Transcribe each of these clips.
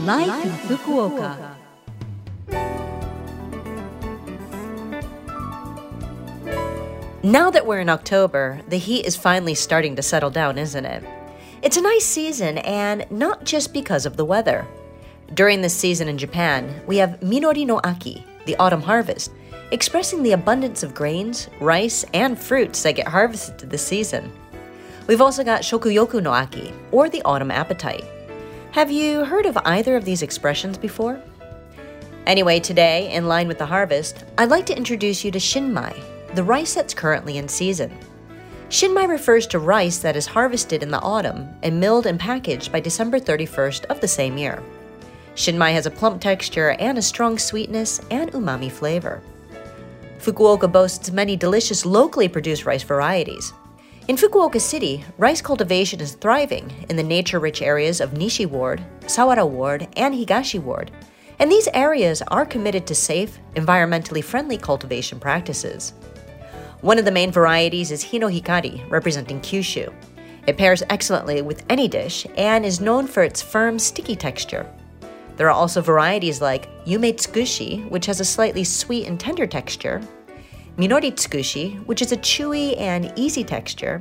Life, in. Fukuoka. Now that we're in October, the heat is finally starting to settle down, isn't it? It's a nice season, and not just because of the weather. During this season in Japan, we have Minori no Aki, the autumn harvest, expressing the abundance of grains, rice, and fruits that get harvested this season. We've also got Shokuyoku no Aki, or the autumn appetite. Have you heard of either of these expressions before? Anyway, today, in line with the harvest, I'd like to introduce you to Shinmai, the rice that's currently in season. Shinmai refers to rice that is harvested in the autumn and milled and packaged by December 31st of the same year. Shinmai has a plump texture and a strong sweetness and umami flavor. Fukuoka boasts many delicious locally produced rice varieties. In Fukuoka City, rice cultivation is thriving in the nature rich areas of Nishi Ward, Sawara Ward, and Higashi Ward, and these areas are committed to safe, environmentally friendly cultivation practices. One of the main varieties is Hino Hikari, representing Kyushu. It pairs excellently with any dish and is known for its firm, sticky texture. There are also varieties like Yume Tsukushi, which has a slightly sweet and tender texture, Minori Tsukushi, which is a chewy and easy texture,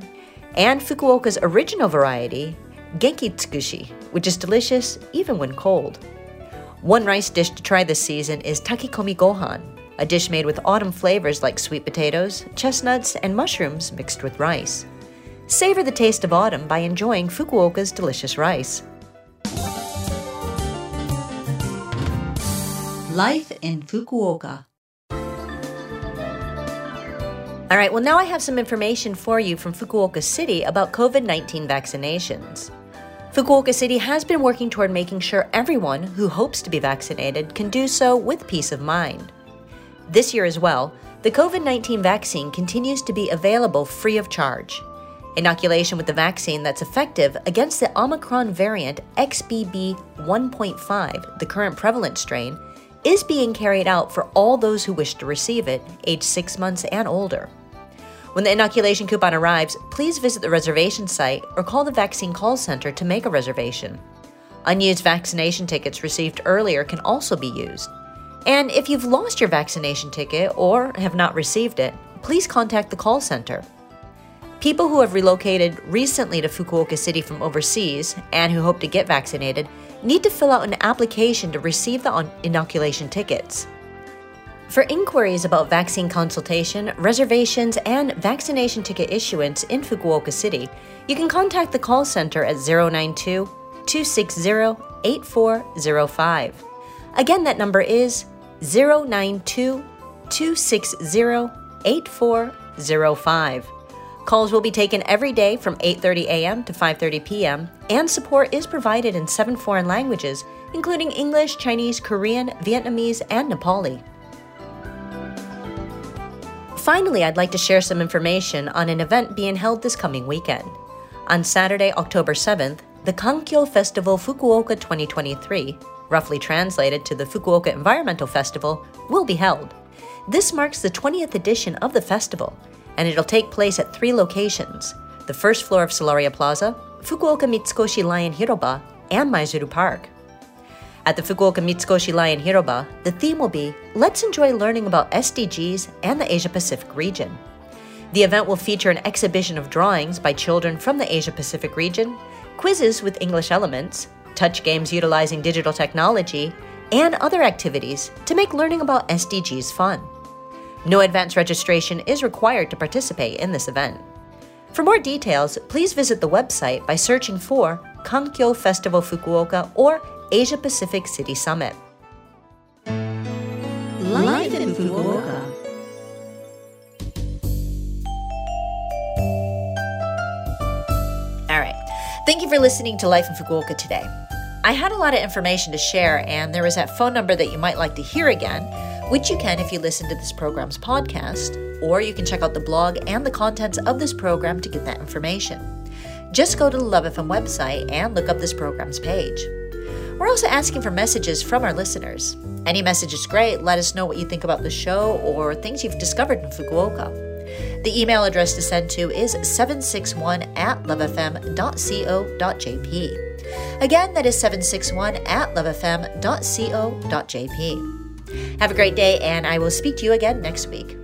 and Fukuoka's original variety, Genki Tsukushi, which is delicious even when cold. One rice dish to try this season is Takikomi Gohan, a dish made with autumn flavors like sweet potatoes, chestnuts, and mushrooms mixed with rice. Savor the taste of autumn by enjoying Fukuoka's delicious rice. Life in Fukuoka. All right, well, now I have some information for you from Fukuoka City about COVID 19 vaccinations. Fukuoka City has been working toward making sure everyone who hopes to be vaccinated can do so with peace of mind. This year as well, the COVID 19 vaccine continues to be available free of charge. Inoculation with the vaccine that's effective against the Omicron variant XBB 1.5, the current prevalent strain, is being carried out for all those who wish to receive it, age six months and older. When the inoculation coupon arrives, please visit the reservation site or call the vaccine call center to make a reservation. Unused vaccination tickets received earlier can also be used. And if you've lost your vaccination ticket or have not received it, please contact the call center. People who have relocated recently to Fukuoka City from overseas and who hope to get vaccinated need to fill out an application to receive the inoculation tickets. For inquiries about vaccine consultation, reservations, and vaccination ticket issuance in Fukuoka City, you can contact the call center at 092 260 8405. Again, that number is 092 260 8405. Calls will be taken every day from 8:30 a.m. to 5:30 p.m., and support is provided in seven foreign languages, including English, Chinese, Korean, Vietnamese, and Nepali. Finally, I'd like to share some information on an event being held this coming weekend. On Saturday, October 7th, the Kankyo Festival Fukuoka 2023, roughly translated to the Fukuoka Environmental Festival, will be held. This marks the 20th edition of the festival and it'll take place at three locations the first floor of Solaria Plaza, Fukuoka Mitsukoshi Lion Hiroba, and Maizuru Park. At the Fukuoka Mitsukoshi Lion Hiroba, the theme will be Let's enjoy learning about SDGs and the Asia Pacific region. The event will feature an exhibition of drawings by children from the Asia Pacific region, quizzes with English elements, touch games utilizing digital technology, and other activities to make learning about SDGs fun. No advance registration is required to participate in this event. For more details, please visit the website by searching for Kankyo Festival Fukuoka or Asia Pacific City Summit. Life in Fukuoka. All right. Thank you for listening to Life in Fukuoka today. I had a lot of information to share, and there is that phone number that you might like to hear again, which you can if you listen to this program's podcast, or you can check out the blog and the contents of this program to get that information. Just go to the Love FM website and look up this program's page. We're also asking for messages from our listeners. Any message is great. Let us know what you think about the show or things you've discovered in Fukuoka. The email address to send to is 761 at lovefm.co.jp. Again, that is 761 at lovefm.co.jp. Have a great day, and I will speak to you again next week.